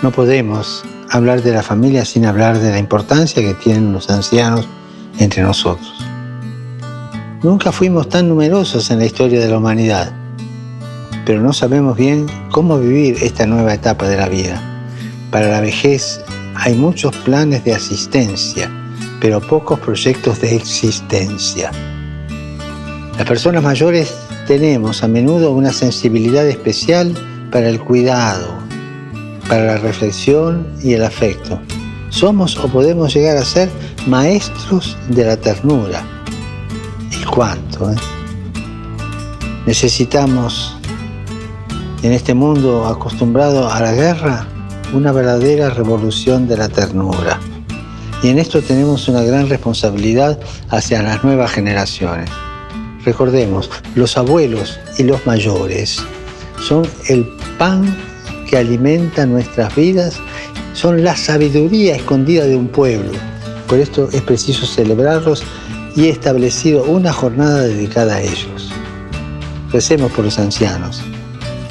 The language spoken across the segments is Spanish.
No podemos hablar de la familia sin hablar de la importancia que tienen los ancianos entre nosotros. Nunca fuimos tan numerosos en la historia de la humanidad, pero no sabemos bien cómo vivir esta nueva etapa de la vida. Para la vejez hay muchos planes de asistencia, pero pocos proyectos de existencia. Las personas mayores tenemos a menudo una sensibilidad especial para el cuidado, para la reflexión y el afecto. Somos o podemos llegar a ser maestros de la ternura. ¿Y cuánto? Eh? Necesitamos, en este mundo acostumbrado a la guerra, una verdadera revolución de la ternura. Y en esto tenemos una gran responsabilidad hacia las nuevas generaciones. Recordemos, los abuelos y los mayores son el pan que alimenta nuestras vidas, son la sabiduría escondida de un pueblo. Por esto es preciso celebrarlos y he establecido una jornada dedicada a ellos. Recemos por los ancianos,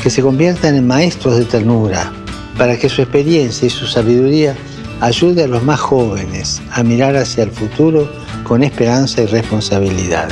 que se conviertan en maestros de ternura, para que su experiencia y su sabiduría ayude a los más jóvenes a mirar hacia el futuro con esperanza y responsabilidad.